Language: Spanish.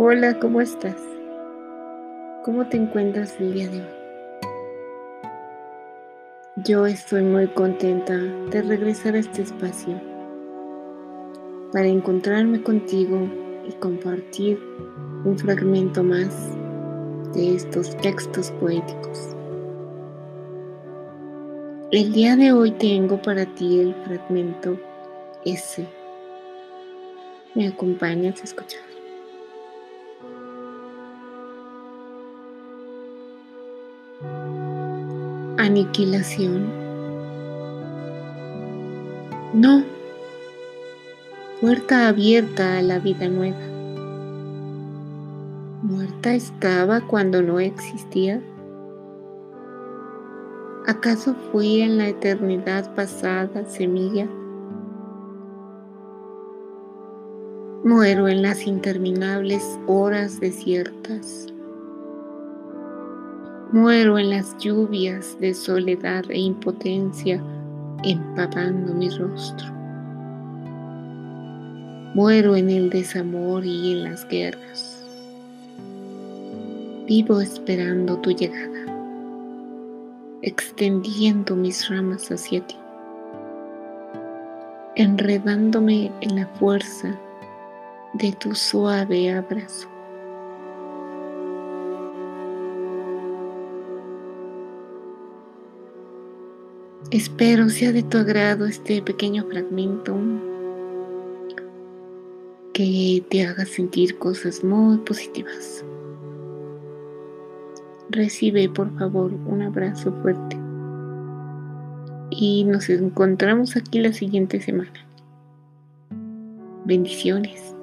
Hola, ¿cómo estás? ¿Cómo te encuentras el día de hoy? Yo estoy muy contenta de regresar a este espacio para encontrarme contigo y compartir un fragmento más de estos textos poéticos. El día de hoy tengo para ti el fragmento S. ¿Me acompañas a escuchar? Aniquilación. No. Puerta abierta a la vida nueva. ¿Muerta estaba cuando no existía? ¿Acaso fui en la eternidad pasada semilla? Muero en las interminables horas desiertas. Muero en las lluvias de soledad e impotencia empapando mi rostro. Muero en el desamor y en las guerras. Vivo esperando tu llegada, extendiendo mis ramas hacia ti, enredándome en la fuerza de tu suave abrazo. Espero sea de tu agrado este pequeño fragmento que te haga sentir cosas muy positivas. Recibe por favor un abrazo fuerte y nos encontramos aquí la siguiente semana. Bendiciones.